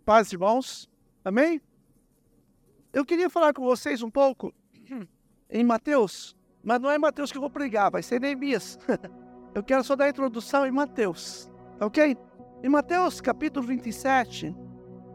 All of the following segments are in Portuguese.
Paz, irmãos. Amém? Eu queria falar com vocês um pouco em Mateus, mas não é Mateus que eu vou pregar, vai ser Neemias. Eu quero só dar a introdução em Mateus, ok? Em Mateus capítulo 27,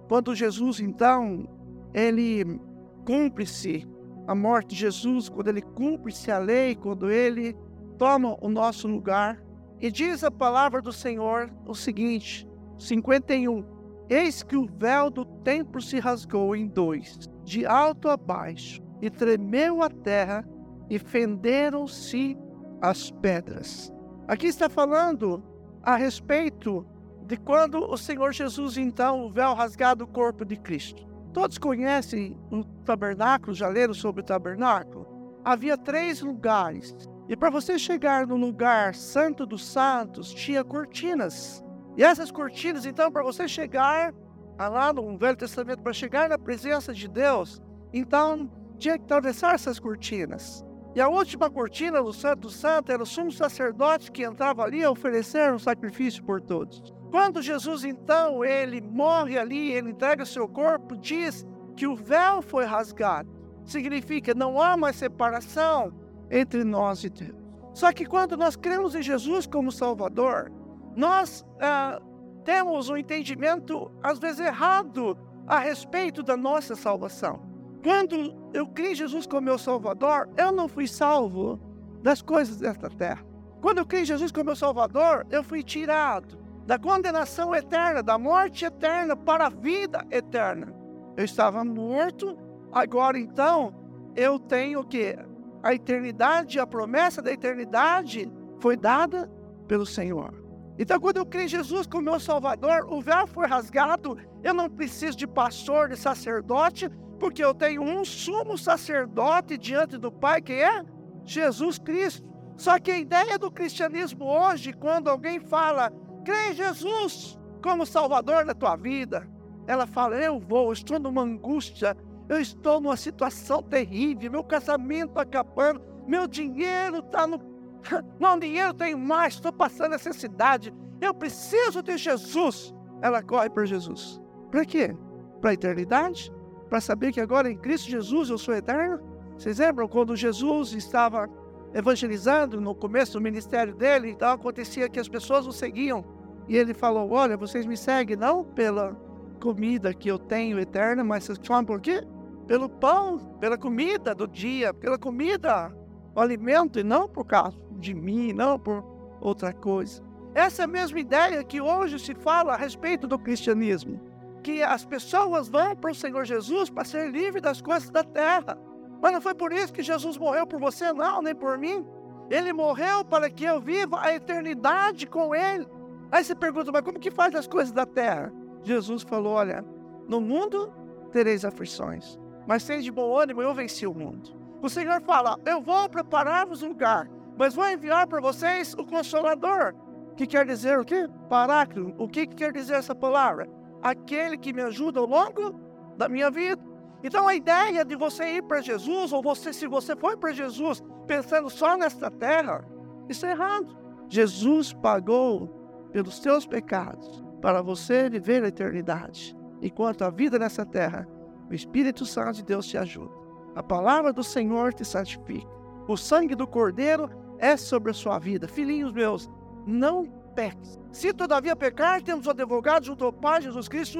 quando Jesus então, ele cumpre-se a morte de Jesus, quando ele cumpre-se a lei, quando ele toma o nosso lugar, e diz a palavra do Senhor o seguinte, 51, Eis que o véu do templo se rasgou em dois, de alto a baixo, e tremeu a terra, e fenderam-se as pedras. Aqui está falando a respeito de quando o Senhor Jesus, então, o véu rasgado do corpo de Cristo. Todos conhecem o tabernáculo, já leram sobre o tabernáculo? Havia três lugares. E para você chegar no lugar santo dos santos, tinha cortinas. E essas cortinas, então, para você chegar lá no Velho Testamento, para chegar na presença de Deus, então tinha que atravessar essas cortinas. E a última cortina do Santo Santo era o sumo sacerdote que entrava ali a oferecer um sacrifício por todos. Quando Jesus, então, ele morre ali, ele entrega o seu corpo, diz que o véu foi rasgado. Significa não há mais separação entre nós e Deus. Só que quando nós cremos em Jesus como Salvador, nós ah, temos um entendimento, às vezes, errado a respeito da nossa salvação. Quando eu criei Jesus como meu Salvador, eu não fui salvo das coisas desta terra. Quando eu criei Jesus como meu Salvador, eu fui tirado da condenação eterna, da morte eterna para a vida eterna. Eu estava morto, agora então eu tenho que? A eternidade, a promessa da eternidade foi dada pelo Senhor. Então, quando eu criei Jesus como meu Salvador, o véu foi rasgado. Eu não preciso de pastor, de sacerdote, porque eu tenho um sumo sacerdote diante do Pai, que é Jesus Cristo. Só que a ideia do cristianismo hoje, quando alguém fala, crê em Jesus como Salvador da tua vida, ela fala, eu vou, estou numa angústia, eu estou numa situação terrível, meu casamento acabando, meu dinheiro está no não, dinheiro tenho mais, estou passando necessidade. Eu preciso de Jesus. Ela corre para Jesus. Para quê? Para a eternidade? Para saber que agora em Cristo Jesus eu sou eterno? Vocês lembram quando Jesus estava evangelizando no começo do ministério dele? Então acontecia que as pessoas o seguiam. E ele falou: Olha, vocês me seguem não pela comida que eu tenho eterna, mas vocês falam por quê? Pelo pão, pela comida do dia, pela comida, o alimento, e não por causa de mim, não por outra coisa. Essa é mesma ideia que hoje se fala a respeito do cristianismo, que as pessoas vão para o Senhor Jesus para ser livre das coisas da terra. Mas não foi por isso que Jesus morreu por você, não, nem por mim. Ele morreu para que eu viva a eternidade com Ele. Aí você pergunta, mas como que faz as coisas da terra? Jesus falou: olha, no mundo tereis aflições, mas seja de bom ânimo, eu venci o mundo. O Senhor fala: eu vou preparar-vos um lugar mas vou enviar para vocês o Consolador, que quer dizer o quê? Paráclito. O que, que quer dizer essa palavra? Aquele que me ajuda ao longo da minha vida. Então a ideia de você ir para Jesus, ou você, se você for para Jesus pensando só nesta terra, isso é errado. Jesus pagou pelos seus pecados para você viver a eternidade. Enquanto a vida nessa terra, o Espírito Santo de Deus te ajuda. A palavra do Senhor te santifica. O sangue do Cordeiro é sobre a sua vida. Filhinhos meus, não peques. Se todavia pecar, temos o advogado junto ao Pai, Jesus Cristo,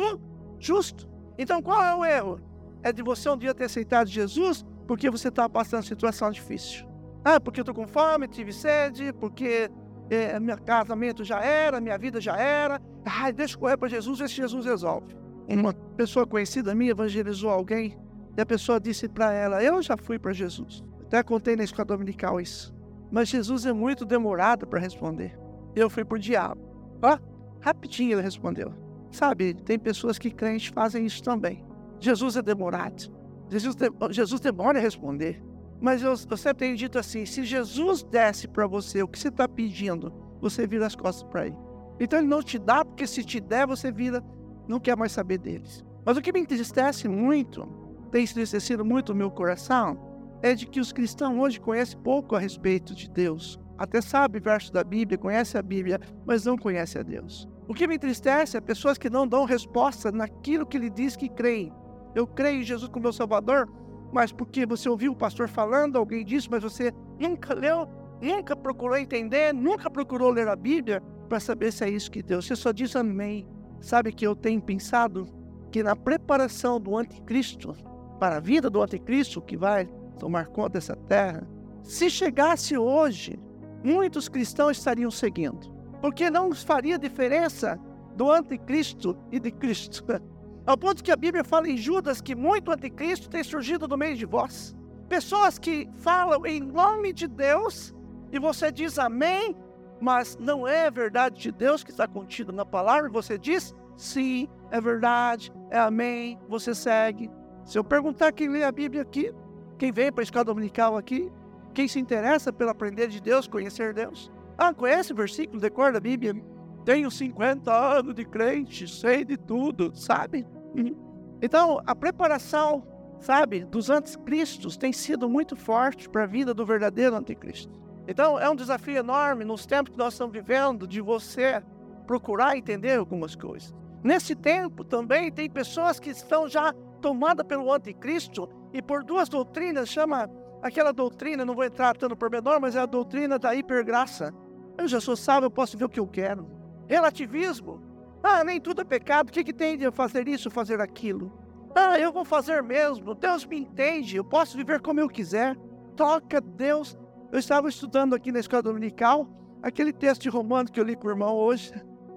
justo. Então qual é o erro? É de você um dia ter aceitado Jesus porque você está passando situação difícil. Ah, porque eu estou com fome, tive sede, porque é, meu casamento já era, minha vida já era. Ai, deixa eu correr para Jesus, ver se Jesus resolve. Uma pessoa conhecida minha evangelizou alguém e a pessoa disse para ela: Eu já fui para Jesus. Até contei na escola dominical isso. Mas Jesus é muito demorado para responder. Eu fui por diabo. Ó, rapidinho ele respondeu. Sabe, tem pessoas que crentes fazem isso também. Jesus é demorado. Jesus, de, Jesus demora a responder. Mas eu, eu sempre tenho dito assim: se Jesus desse para você o que você está pedindo, você vira as costas para ele. Então ele não te dá, porque se te der, você vira, não quer mais saber deles. Mas o que me entristece muito, tem entristecido muito o meu coração, é de que os cristãos hoje conhecem pouco a respeito de Deus. Até sabe verso da Bíblia, conhece a Bíblia, mas não conhece a Deus. O que me entristece é pessoas que não dão resposta naquilo que ele diz que creem. Eu creio em Jesus como meu Salvador, mas porque você ouviu o pastor falando, alguém disse, mas você nunca leu, nunca procurou entender, nunca procurou ler a Bíblia para saber se é isso que Deus. Você só diz amém. Sabe que eu tenho pensado que na preparação do anticristo, para a vida do anticristo que vai tomar conta dessa terra, se chegasse hoje, muitos cristãos estariam seguindo, porque não faria diferença do anticristo e de Cristo. Ao ponto que a Bíblia fala em Judas que muito anticristo tem surgido no meio de vós. Pessoas que falam em nome de Deus e você diz amém, mas não é a verdade de Deus que está contida na palavra, você diz sim, é verdade, é amém, você segue. Se eu perguntar quem lê a Bíblia aqui, quem vem para a escola dominical aqui, quem se interessa pelo aprender de Deus, conhecer Deus. Ah, conhece o versículo, decora a Bíblia. Tenho 50 anos de crente, sei de tudo, sabe? Uhum. Então, a preparação, sabe, dos anticristos tem sido muito forte para a vida do verdadeiro anticristo. Então, é um desafio enorme nos tempos que nós estamos vivendo de você procurar entender algumas coisas. Nesse tempo também tem pessoas que estão já tomadas pelo anticristo e por duas doutrinas, chama aquela doutrina, não vou entrar tanto por menor, mas é a doutrina da hipergraça. Eu já sou salvo, eu posso ver o que eu quero. Relativismo. Ah, nem tudo é pecado, o que, que tem de fazer isso, fazer aquilo? Ah, eu vou fazer mesmo, Deus me entende, eu posso viver como eu quiser. Toca Deus. Eu estava estudando aqui na escola dominical, aquele texto de Romano que eu li com o irmão hoje,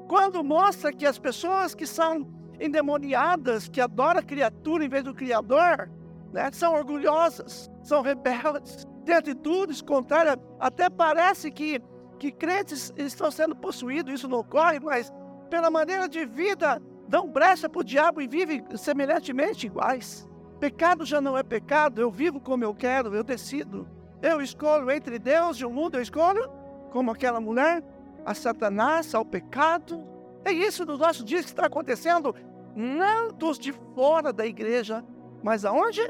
quando mostra que as pessoas que são endemoniadas, que adoram a criatura em vez do Criador, né? são orgulhosas, são rebeldes, têm atitudes contrárias. Até parece que, que crentes estão sendo possuídos, isso não ocorre, mas pela maneira de vida dão brecha para o diabo e vivem semelhantemente iguais. Pecado já não é pecado, eu vivo como eu quero, eu decido. Eu escolho entre Deus e o mundo, eu escolho como aquela mulher, a Satanás, ao pecado. É isso nos nossos dias que está acontecendo, não dos de fora da igreja, mas aonde?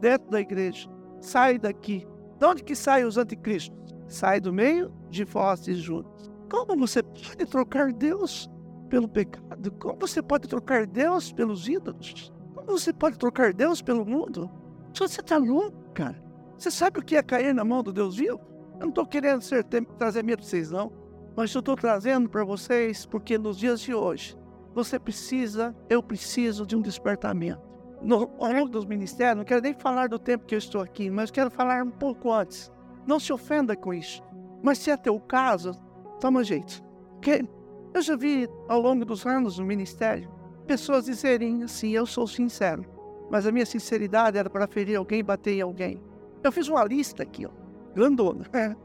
dentro da igreja. Sai daqui. De onde que saem os anticristos? Sai do meio de vós e juntos. Como você pode trocar Deus pelo pecado? Como você pode trocar Deus pelos ídolos? Como você pode trocar Deus pelo mundo? Você está louco, cara. Você sabe o que é cair na mão do Deus vivo? Eu não estou querendo ser, trazer medo para vocês, não. Mas eu estou trazendo para vocês porque nos dias de hoje, você precisa, eu preciso de um despertamento no, ao longo dos ministérios, não quero nem falar do tempo que eu estou aqui, mas quero falar um pouco antes. Não se ofenda com isso. Mas se é teu caso, toma jeito. Porque eu já vi ao longo dos anos no ministério pessoas dizerem assim: eu sou sincero, mas a minha sinceridade era para ferir alguém, bater em alguém. Eu fiz uma lista aqui, ó, grandona, é,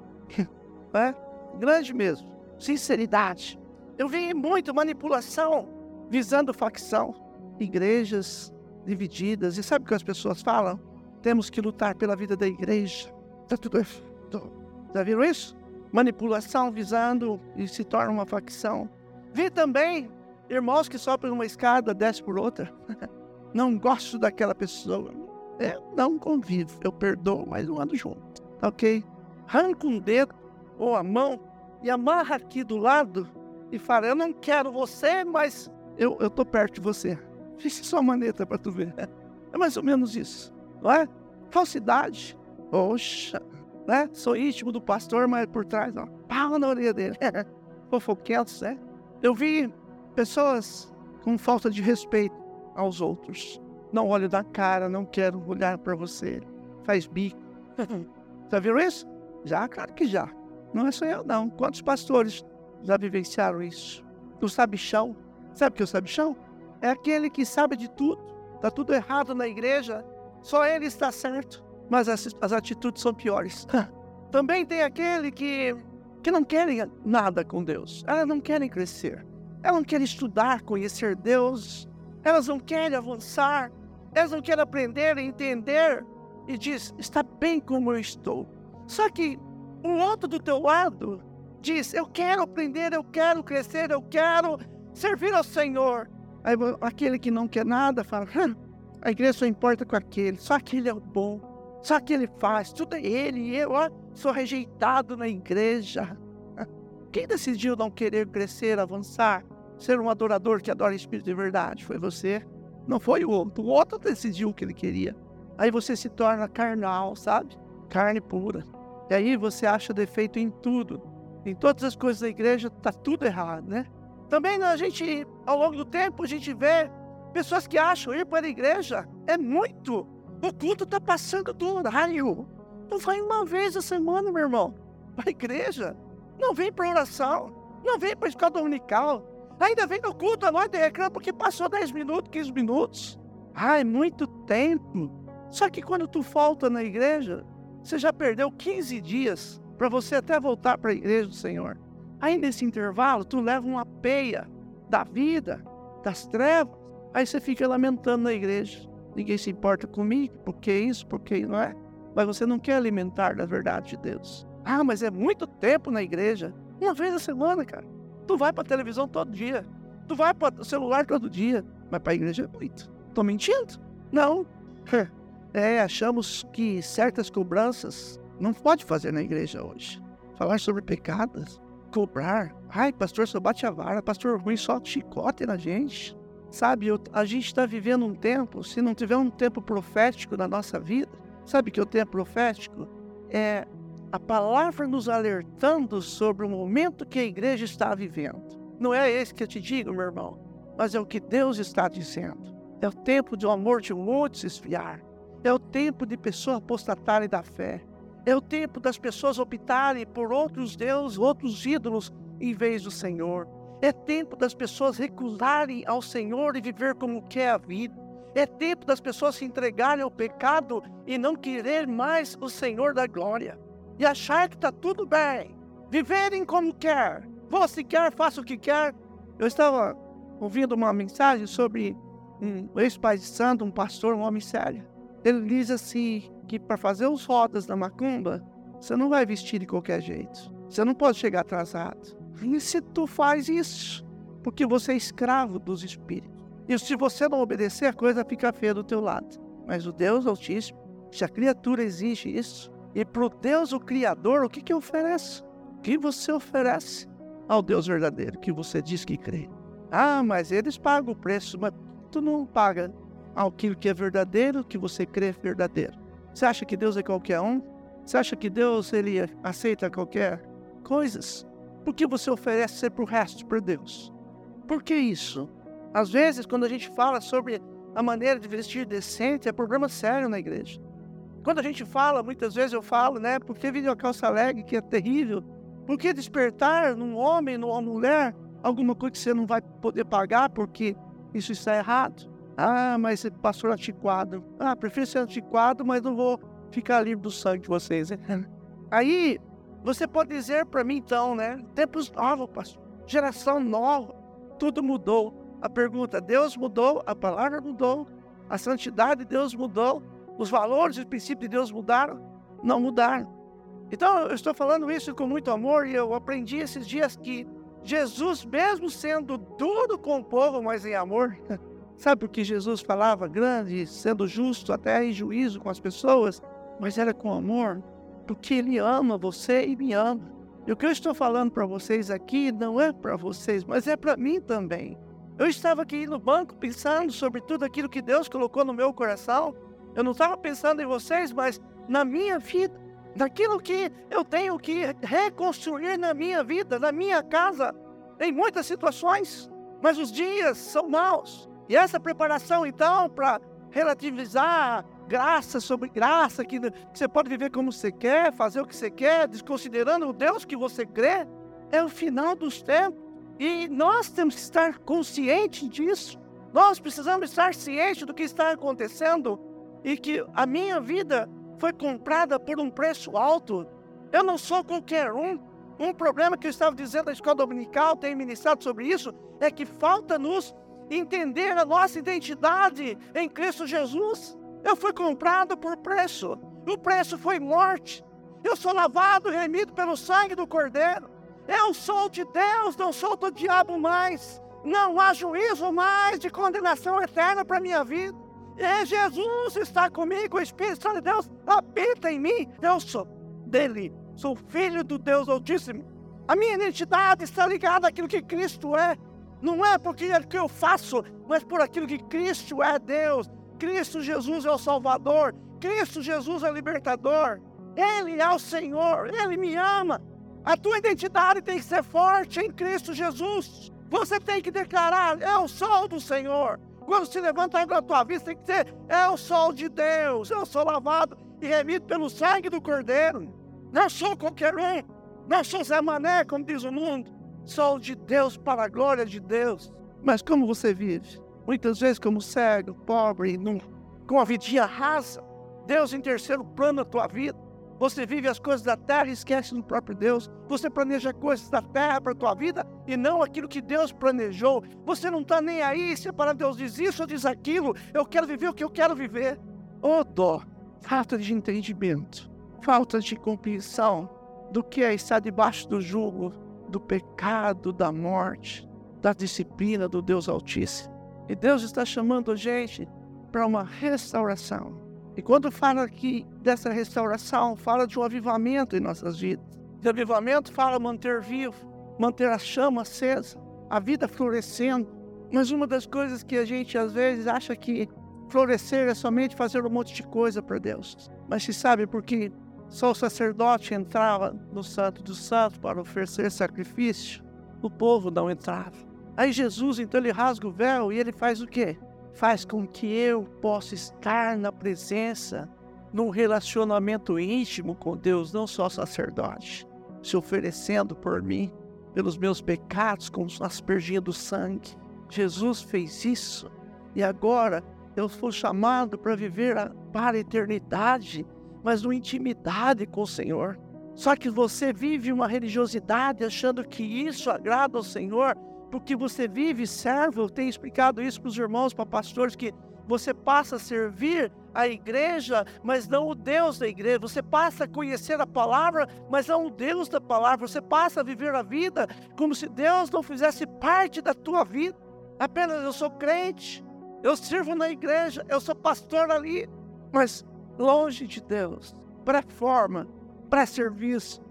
é, grande mesmo. Sinceridade. Eu vi muito manipulação visando facção, igrejas, divididas. E sabe o que as pessoas falam? Temos que lutar pela vida da igreja. Está tudo errado. Já viram isso? Manipulação visando e se torna uma facção. Vi também irmãos que sobem uma escada, desce por outra. Não gosto daquela pessoa. Eu não convivo. Eu perdoo, mas não ando junto. Tá ok? Arranca um dedo ou a mão e amarra aqui do lado e fala: Eu não quero você, mas eu, tô perto de você. Fixe sua maneta para tu ver. É mais ou menos isso, não é? Falsidade. Poxa, né? Sou íntimo do pastor, mas por trás, ó, pau na orelha dele. Fofoquentos, né? Eu vi pessoas com falta de respeito aos outros. Não olho na cara, não quero olhar para você. Faz bico. já viram isso? Já, claro que já. Não é só eu, não. Quantos pastores já vivenciaram isso? O sabichão. Sabe o que é o sabichão? É aquele que sabe de tudo, está tudo errado na igreja, só ele está certo, mas as, as atitudes são piores. Também tem aquele que, que não querem nada com Deus, elas não querem crescer, elas não querem estudar, conhecer Deus, elas não querem avançar, elas não querem aprender, entender, e diz: está bem como eu estou. Só que o outro do teu lado diz: eu quero aprender, eu quero crescer, eu quero servir ao Senhor. Aí aquele que não quer nada fala: a igreja só importa com aquele, só aquele é o bom, só aquele faz, tudo é ele, eu ó, sou rejeitado na igreja. Quem decidiu não querer crescer, avançar? ser um adorador que adora espírito de verdade. Foi você, não foi o outro. O outro decidiu o que ele queria. Aí você se torna carnal, sabe? Carne pura. E aí você acha defeito em tudo. Em todas as coisas da igreja tá tudo errado, né? Também a gente, ao longo do tempo, a gente vê pessoas que acham ir para a igreja é muito. O culto tá passando do horário. Não vai uma vez a semana, meu irmão, para a igreja. Não vem para oração. Não vem para a escola dominical. Ainda vem no culto à noite e reclama porque passou 10 minutos, 15 minutos. Ah, é muito tempo. Só que quando tu falta na igreja, você já perdeu 15 dias para você até voltar para a igreja do Senhor. Aí nesse intervalo, tu leva uma peia da vida, das trevas. Aí você fica lamentando na igreja. Ninguém se importa comigo, porque isso, porque não é. Mas você não quer alimentar da verdade de Deus. Ah, mas é muito tempo na igreja. Uma vez a semana, cara. Tu vai para televisão todo dia. Tu vai para o celular todo dia. Mas para a igreja é muito. Tô mentindo? Não. É, achamos que certas cobranças não pode fazer na igreja hoje. Falar sobre pecados, cobrar. Ai, pastor, só bate a vara. Pastor ruim só chicote na gente. Sabe, eu, a gente está vivendo um tempo, se não tiver um tempo profético na nossa vida, sabe que o tempo profético é a palavra nos alertando sobre o momento que a igreja está vivendo. Não é esse que eu te digo, meu irmão, mas é o que Deus está dizendo. É o tempo do amor de muitos esfriar. É o tempo de pessoas apostatarem da fé. É o tempo das pessoas optarem por outros deuses, outros ídolos, em vez do Senhor. É tempo das pessoas recusarem ao Senhor e viver como quer a vida. É tempo das pessoas se entregarem ao pecado e não querer mais o Senhor da glória e achar que está tudo bem, viverem como quer, vou se quer, faça o que quer. Eu estava ouvindo uma mensagem sobre um ex-pai santo, um pastor, um homem sério. Ele diz assim que para fazer os rodas da macumba, você não vai vestir de qualquer jeito. Você não pode chegar atrasado. E se tu faz isso? Porque você é escravo dos espíritos. E se você não obedecer, a coisa fica feia do teu lado. Mas o Deus Altíssimo, se a criatura exige isso, e para o Deus, o Criador, o que, que oferece? O que você oferece ao Deus verdadeiro, que você diz que crê? Ah, mas eles pagam o preço, mas tu não paga aquilo que é verdadeiro, que você crê verdadeiro. Você acha que Deus é qualquer um? Você acha que Deus ele aceita qualquer coisas? Por que você oferece ser para o resto, para Deus? Por que isso? Às vezes, quando a gente fala sobre a maneira de vestir decente, é problema sério na igreja. Quando a gente fala, muitas vezes eu falo, né? Por que vir uma calça leg que é terrível? Por que despertar num homem, numa mulher, alguma coisa que você não vai poder pagar porque isso está errado? Ah, mas passou antiquado. Ah, prefiro ser antiquado, mas não vou ficar livre do sangue de vocês. Hein? Aí, você pode dizer para mim então, né? Tempos novos, pastor. Geração nova. Tudo mudou. A pergunta, Deus mudou, a palavra mudou, a santidade de Deus mudou, os valores e os princípios de Deus mudaram? Não mudaram. Então, eu estou falando isso com muito amor e eu aprendi esses dias que Jesus, mesmo sendo duro com o povo, mas em amor, sabe por que Jesus falava grande, sendo justo até em juízo com as pessoas, mas era com amor? Porque Ele ama você e me ama. E o que eu estou falando para vocês aqui não é para vocês, mas é para mim também. Eu estava aqui no banco pensando sobre tudo aquilo que Deus colocou no meu coração eu não estava pensando em vocês, mas na minha vida, naquilo que eu tenho que reconstruir na minha vida, na minha casa, em muitas situações. Mas os dias são maus. E essa preparação, então, para relativizar graça sobre graça, que, você pode viver como você quer, fazer o que você quer, desconsiderando o Deus que você crê, é o final dos tempos. E nós temos que estar conscientes disso. Nós precisamos estar cientes do que está acontecendo e que a minha vida foi comprada por um preço alto. Eu não sou qualquer um. Um problema que eu estava dizendo na escola dominical, tenho ministrado sobre isso, é que falta-nos entender a nossa identidade em Cristo Jesus. Eu fui comprado por preço. O preço foi morte. Eu sou lavado e remido pelo sangue do Cordeiro. Eu sou de Deus, não sou do diabo mais. Não há juízo mais de condenação eterna para minha vida. É Jesus está comigo, o Espírito Santo de Deus habita em mim. Eu sou dele, sou filho do Deus Altíssimo. A minha identidade está ligada àquilo que Cristo é. Não é porque é que eu faço, mas por aquilo que Cristo é Deus. Cristo Jesus é o Salvador. Cristo Jesus é o libertador. Ele é o Senhor. Ele me ama. A tua identidade tem que ser forte em Cristo Jesus. Você tem que declarar: é o sol do Senhor. Quando se levanta a tua vista, tem que ser: é o sol de Deus. Eu sou lavado e remido pelo sangue do Cordeiro. Não sou qualquer um. Não sou Zé Mané, como diz o mundo. Sou de Deus para a glória de Deus. Mas como você vive? Muitas vezes como cego, pobre, num, com a vidinha rasa. Deus em terceiro plano na tua vida. Você vive as coisas da terra e esquece do próprio Deus. Você planeja coisas da terra para a tua vida e não aquilo que Deus planejou. Você não está nem aí se para Deus diz isso ou diz aquilo. Eu quero viver o que eu quero viver. Ô oh, dó, falta de entendimento, falta de compreensão do que é estar debaixo do jugo do pecado, da morte, da disciplina do Deus Altíssimo. E Deus está chamando a gente para uma restauração. E quando fala aqui dessa restauração, fala de um avivamento em nossas vidas. De avivamento fala manter vivo, manter a chama acesa, a vida florescendo. Mas uma das coisas que a gente às vezes acha que florescer é somente fazer um monte de coisa para Deus. Mas se sabe por que só o sacerdote entrava no Santo dos Santos para oferecer sacrifício, o povo não entrava. Aí Jesus, então, ele rasga o véu e ele faz o quê? Faz com que eu possa estar na presença, num relacionamento íntimo com Deus, não só sacerdote, se oferecendo por mim, pelos meus pecados, como aspergindo do sangue. Jesus fez isso e agora eu fui chamado para viver para a eternidade mas numa intimidade com o Senhor. Só que você vive uma religiosidade achando que isso agrada ao Senhor, porque você vive servo. Eu tenho explicado isso para os irmãos, para pastores, que você passa a servir a igreja, mas não o Deus da igreja. Você passa a conhecer a palavra, mas não o Deus da palavra. Você passa a viver a vida como se Deus não fizesse parte da tua vida. Apenas eu sou crente, eu sirvo na igreja, eu sou pastor ali, mas longe de Deus, pré-forma, pré-serviço,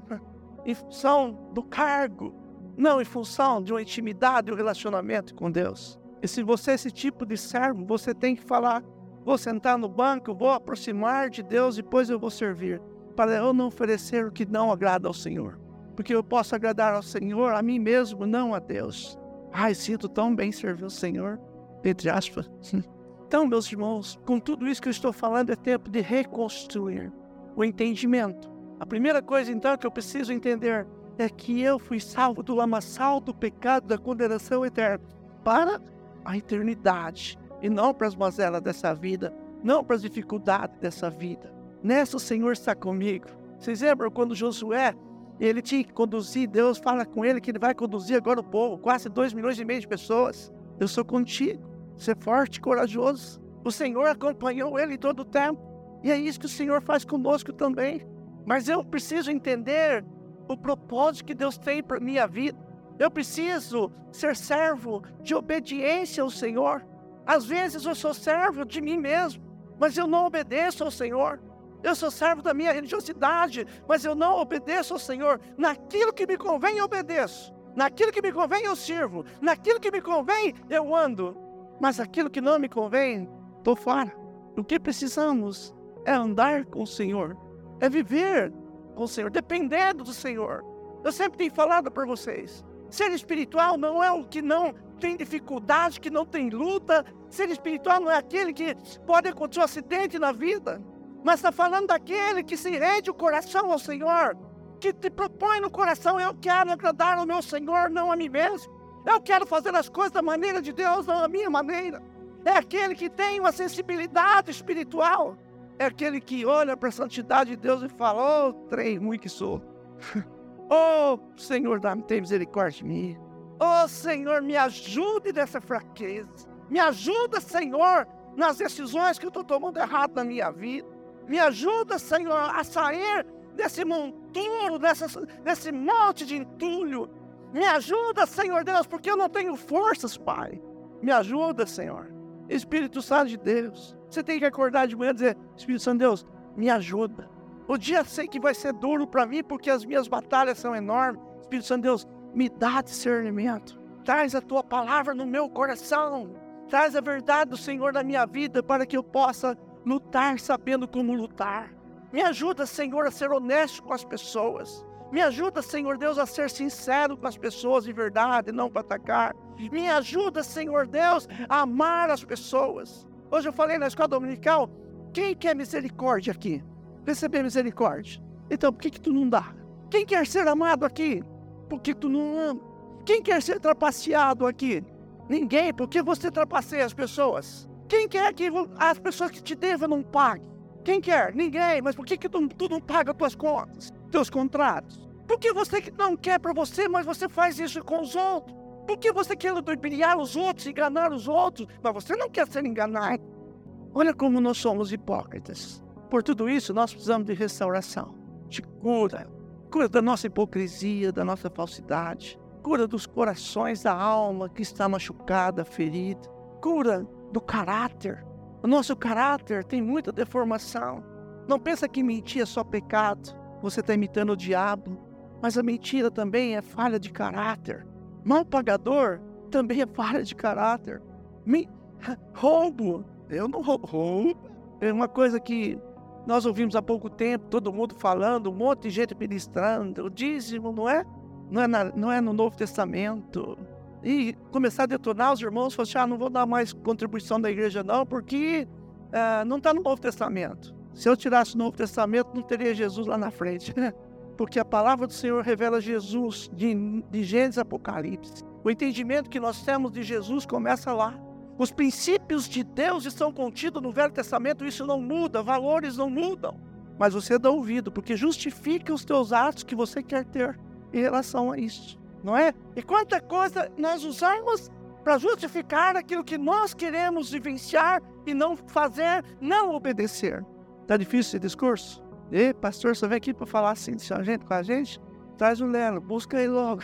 em função do cargo, não em função de uma intimidade, um relacionamento com Deus. E se você é esse tipo de servo, você tem que falar: vou sentar no banco, vou aproximar de Deus, depois eu vou servir, para eu não oferecer o que não agrada ao Senhor. Porque eu posso agradar ao Senhor, a mim mesmo, não a Deus. Ai, sinto tão bem servir o Senhor, entre aspas. Então, meus irmãos, com tudo isso que eu estou falando, é tempo de reconstruir o entendimento. A primeira coisa, então, que eu preciso entender é que eu fui salvo do lamaçal do pecado, da condenação eterna, para a eternidade e não para as mazelas dessa vida, não para as dificuldades dessa vida. Nessa o Senhor está comigo. Vocês lembram quando Josué ele tinha que conduzir, Deus fala com ele que ele vai conduzir agora o povo, quase dois milhões e meio de pessoas. Eu sou contigo ser forte, corajoso. O Senhor acompanhou ele todo o tempo. E é isso que o Senhor faz conosco também. Mas eu preciso entender o propósito que Deus tem para minha vida. Eu preciso ser servo de obediência ao Senhor. Às vezes eu sou servo de mim mesmo, mas eu não obedeço ao Senhor. Eu sou servo da minha religiosidade, mas eu não obedeço ao Senhor. Naquilo que me convém, eu obedeço. Naquilo que me convém, eu sirvo. Naquilo que me convém, eu ando. Mas aquilo que não me convém, estou fora. O que precisamos é andar com o Senhor, é viver com o Senhor, dependendo do Senhor. Eu sempre tenho falado para vocês: ser espiritual não é o que não tem dificuldade, que não tem luta. Ser espiritual não é aquele que pode acontecer um acidente na vida, mas está falando daquele que se rende o coração ao Senhor, que te propõe no coração: eu quero agradar ao meu Senhor, não a mim mesmo. Eu quero fazer as coisas da maneira de Deus, não da minha maneira. É aquele que tem uma sensibilidade espiritual. É aquele que olha para a santidade de Deus e fala: Ô, oh, trem ruim que sou. Ô, oh, Senhor, dá-me tem misericórdia de mim. Ô, oh, Senhor, me ajude dessa fraqueza. Me ajuda, Senhor, nas decisões que eu estou tomando errado na minha vida. Me ajuda, Senhor, a sair desse monturo, dessa, desse monte de entulho me ajuda, Senhor Deus, porque eu não tenho forças, Pai. Me ajuda, Senhor. Espírito Santo de Deus. Você tem que acordar de manhã e dizer: Espírito Santo de Deus, me ajuda. O dia sei que vai ser duro para mim porque as minhas batalhas são enormes. Espírito Santo de Deus, me dá discernimento. traz a tua palavra no meu coração, traz a verdade do Senhor na minha vida para que eu possa lutar sabendo como lutar. Me ajuda, Senhor, a ser honesto com as pessoas. Me ajuda, Senhor Deus, a ser sincero com as pessoas de verdade, não para atacar. Me ajuda, Senhor Deus, a amar as pessoas. Hoje eu falei na escola dominical, quem quer misericórdia aqui? Receber misericórdia. Então, por que, que tu não dá? Quem quer ser amado aqui? Por que tu não ama? Quem quer ser trapaceado aqui? Ninguém, porque você trapaceia as pessoas. Quem quer que as pessoas que te devam não paguem? Quem quer? Ninguém. Mas por que, que tu, tu não paga tuas contas, teus contratos? Por que você não quer para você, mas você faz isso com os outros? Por que você quer ludibriar os outros, enganar os outros, mas você não quer ser enganado? Olha como nós somos hipócritas. Por tudo isso, nós precisamos de restauração, de cura. Cura da nossa hipocrisia, da nossa falsidade. Cura dos corações, da alma que está machucada, ferida. Cura do caráter. O nosso caráter tem muita deformação. Não pensa que mentir é só pecado. Você está imitando o diabo. Mas a mentira também é falha de caráter. Mal pagador também é falha de caráter. Me... Roubo. Eu não roubo. roubo. É uma coisa que nós ouvimos há pouco tempo, todo mundo falando, um monte de gente ministrando. O dízimo não é? Não é, na, não é no Novo Testamento e começar a detonar os irmãos, falar assim, ah, não vou dar mais contribuição da igreja não, porque uh, não está no Novo Testamento. Se eu tirasse o Novo Testamento, não teria Jesus lá na frente, porque a palavra do Senhor revela Jesus de, de Gênesis Apocalipse. O entendimento que nós temos de Jesus começa lá. Os princípios de Deus estão contidos no Velho Testamento, isso não muda, valores não mudam. Mas você dá ouvido, porque justifica os teus atos que você quer ter em relação a isso não é? E quanta coisa nós usamos para justificar aquilo que nós queremos vivenciar e não fazer, não obedecer. Tá difícil esse discurso? E pastor, você vem aqui para falar assim de gente com a gente? Traz o Lelo, busca ele logo.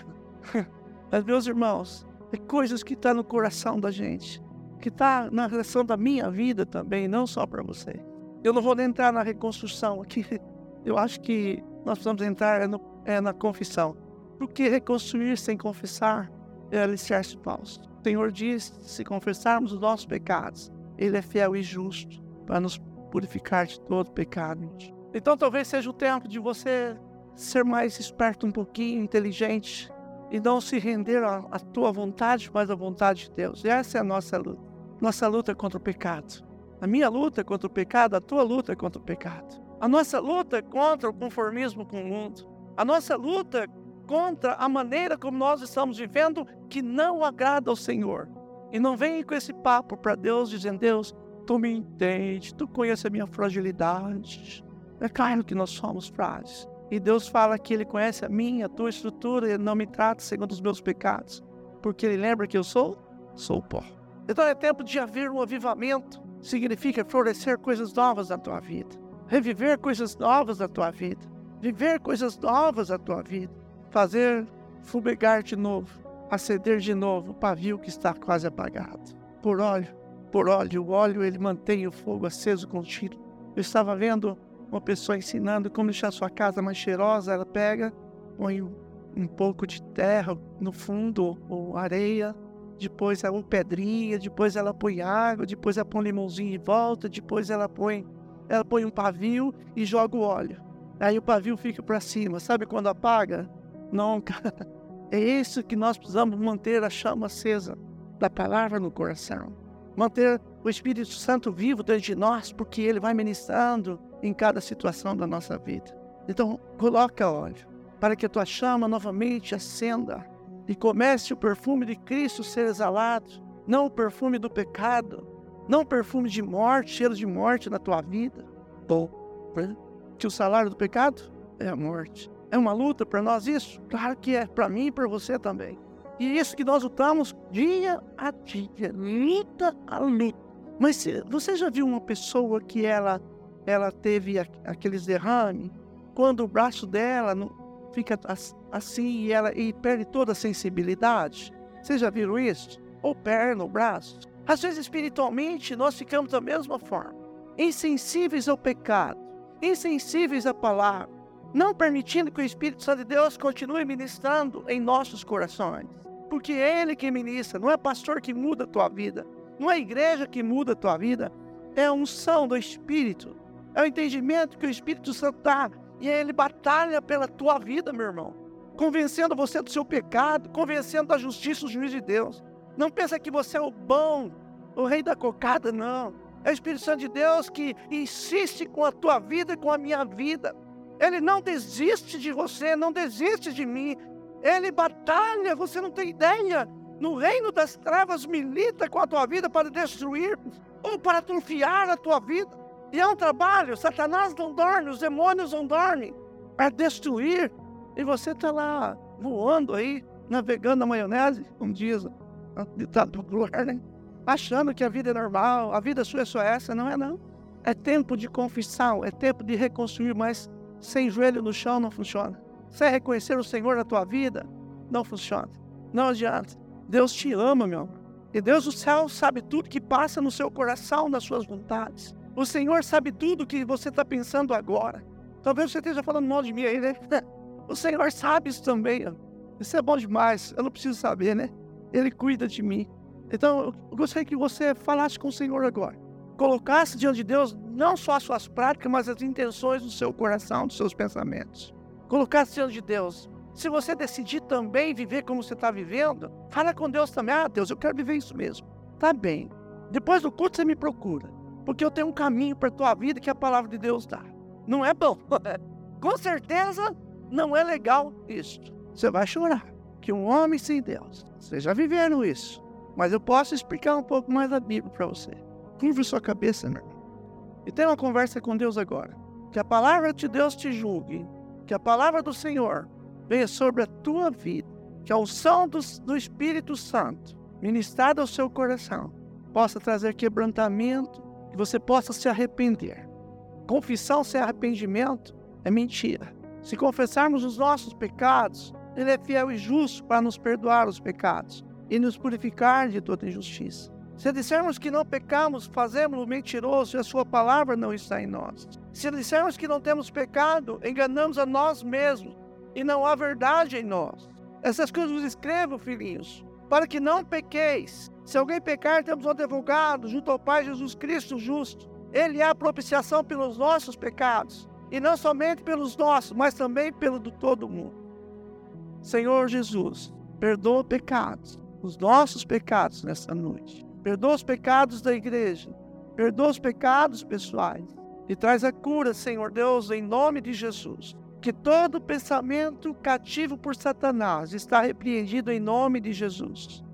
Mas meus irmãos, é coisas que estão tá no coração da gente, que está na relação da minha vida também, não só para você. Eu não vou entrar na reconstrução aqui. Eu acho que nós precisamos entrar é no, é na confissão. Porque reconstruir sem confessar é alicerce falso. O Senhor diz: se confessarmos os nossos pecados, Ele é fiel e justo para nos purificar de todo pecado. Então talvez seja o tempo de você ser mais esperto um pouquinho, inteligente, e não se render à, tua vontade, mas à vontade de Deus. E essa é a nossa luta. Nossa luta contra o pecado. A minha luta contra o pecado, a tua luta contra o pecado. A nossa luta contra o conformismo com o mundo. A nossa luta contra a maneira como nós estamos vivendo que não agrada ao Senhor. E não vem com esse papo para Deus dizendo: Deus, tu me entende, tu conhece a minha fragilidade. É claro que nós somos frágeis. E Deus fala que Ele conhece a minha, a tua estrutura e não me trata segundo os meus pecados. Porque Ele lembra que eu sou? Sou pó. Então é tempo de haver um avivamento. Significa florescer coisas novas na tua vida. Reviver coisas novas na tua vida. Viver coisas novas na tua vida fazer fumegar de novo, acender de novo o pavio que está quase apagado. Por óleo, por óleo, o óleo ele mantém o fogo aceso contínuo. Eu estava vendo uma pessoa ensinando como deixar sua casa mais cheirosa. Ela pega, põe um pouco de terra no fundo, ou areia, depois ela põe pedrinha, depois ela põe água, depois ela põe limãozinho em volta, depois ela põe, ela põe um pavio e joga o óleo. Aí o pavio fica para cima. Sabe quando apaga? Nunca. É isso que nós precisamos manter a chama acesa da palavra no coração. Manter o Espírito Santo vivo dentro de nós, porque ele vai ministrando em cada situação da nossa vida. Então, coloca óleo para que a tua chama novamente acenda e comece o perfume de Cristo ser exalado, não o perfume do pecado, não o perfume de morte, cheiro de morte na tua vida. Bom, que o salário do pecado é a morte. É uma luta para nós isso? Claro que é, para mim e para você também. E isso que nós lutamos dia a dia, luta a luta. Mas você já viu uma pessoa que ela, ela teve aqueles derrames, quando o braço dela fica assim e ela e perde toda a sensibilidade? Vocês já viram isso? Ou perna, ou braço? Às vezes, espiritualmente, nós ficamos da mesma forma, insensíveis ao pecado, insensíveis à palavra não permitindo que o Espírito Santo de Deus continue ministrando em nossos corações. Porque é Ele que ministra, não é pastor que muda a tua vida, não é igreja que muda a tua vida, é a unção do Espírito, é o entendimento que o Espírito Santo dá, e Ele batalha pela tua vida, meu irmão, convencendo você do seu pecado, convencendo da justiça do juiz de Deus. Não pensa que você é o bom, o rei da cocada, não. É o Espírito Santo de Deus que insiste com a tua vida e com a minha vida. Ele não desiste de você, não desiste de mim. Ele batalha, você não tem ideia. No reino das trevas milita com a tua vida para destruir ou para atrofiar a tua vida. E é um trabalho, Satanás não dorme, os demônios não dormem, para destruir. E você está lá voando aí, navegando na maionese, como diz o ditado popular, né? achando que a vida é normal, a vida sua é só essa, não é não. É tempo de confissão, é tempo de reconstruir, mas sem joelho no chão não funciona. Sem reconhecer o Senhor na tua vida, não funciona. Não adianta. Deus te ama, meu amor. E Deus do céu sabe tudo que passa no seu coração, nas suas vontades. O Senhor sabe tudo que você está pensando agora. Talvez você esteja falando mal de mim aí, né? O Senhor sabe isso também. Isso é bom demais. Eu não preciso saber, né? Ele cuida de mim. Então, eu gostaria que você falasse com o Senhor agora. Colocasse diante de Deus não só as suas práticas, mas as intenções do seu coração, dos seus pensamentos. Colocasse diante de Deus. Se você decidir também viver como você está vivendo, fala com Deus também. Ah, Deus, eu quero viver isso mesmo. Tá bem. Depois do culto você me procura. Porque eu tenho um caminho para a tua vida que a palavra de Deus dá. Não é bom. com certeza não é legal isso. Você vai chorar. Que um homem sem Deus. Vocês já viveram isso. Mas eu posso explicar um pouco mais da Bíblia para você. Curva sua cabeça, meu irmão. E tenha uma conversa com Deus agora. Que a palavra de Deus te julgue. Que a palavra do Senhor venha sobre a tua vida. Que a unção do, do Espírito Santo, ministrada ao seu coração, possa trazer quebrantamento. Que você possa se arrepender. Confissão sem arrependimento é mentira. Se confessarmos os nossos pecados, Ele é fiel e justo para nos perdoar os pecados e nos purificar de toda injustiça. Se dissermos que não pecamos, fazemos-lo mentiroso e a sua palavra não está em nós. Se dissermos que não temos pecado, enganamos a nós mesmos e não há verdade em nós. Essas coisas vos escrevo, filhinhos, para que não pequeis. Se alguém pecar, temos um advogado junto ao Pai Jesus Cristo justo. Ele é a propiciação pelos nossos pecados, e não somente pelos nossos, mas também pelo de todo mundo. Senhor Jesus, perdoa pecados, os nossos pecados nessa noite. Perdoa os pecados da igreja. Perdoa os pecados pessoais. E traz a cura, Senhor Deus, em nome de Jesus. Que todo pensamento cativo por Satanás está repreendido em nome de Jesus.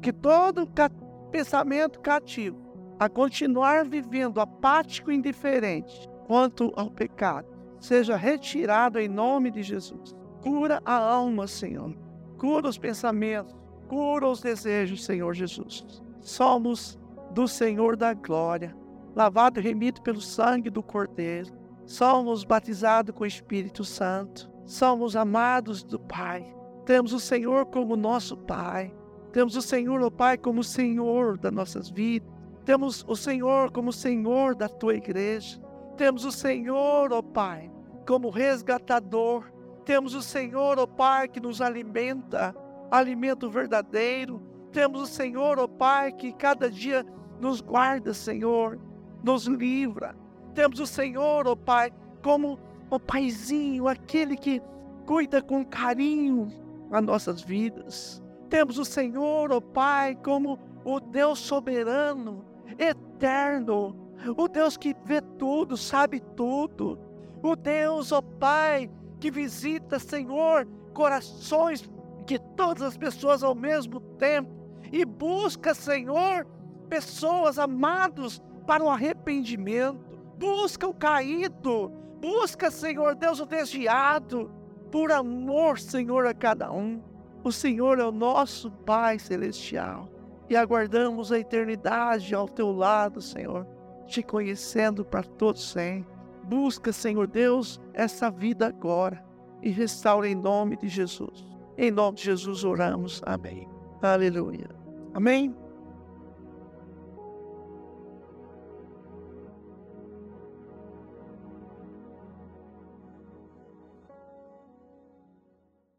Que todo ca pensamento cativo a continuar vivendo apático e indiferente quanto ao pecado seja retirado em nome de Jesus. Cura a alma, Senhor. Cura os pensamentos Cura os desejos, Senhor Jesus. Somos do Senhor da glória, lavado e remido pelo sangue do Cordeiro. Somos batizados com o Espírito Santo. Somos amados do Pai. Temos o Senhor como nosso Pai. Temos o Senhor, o Pai, como Senhor das nossas vidas. Temos o Senhor como Senhor da tua igreja. Temos o Senhor, ó Pai, como resgatador. Temos o Senhor, ó Pai, que nos alimenta alimento verdadeiro. Temos o Senhor, ó oh Pai, que cada dia nos guarda, Senhor, nos livra. Temos o Senhor, ó oh Pai, como o Paizinho, aquele que cuida com carinho as nossas vidas. Temos o Senhor, ó oh Pai, como o Deus soberano, eterno, o Deus que vê tudo, sabe tudo. O Deus, ó Pai, que visita, Senhor, corações que todas as pessoas ao mesmo tempo e busca, Senhor, pessoas amados para o arrependimento. Busca o caído, busca, Senhor Deus, o desviado, por amor, Senhor, a cada um. O Senhor é o nosso Pai celestial e aguardamos a eternidade ao teu lado, Senhor, te conhecendo para todos sempre. Busca, Senhor Deus, essa vida agora e restaura em nome de Jesus. Em nome de Jesus oramos. Amém. Aleluia. Amém.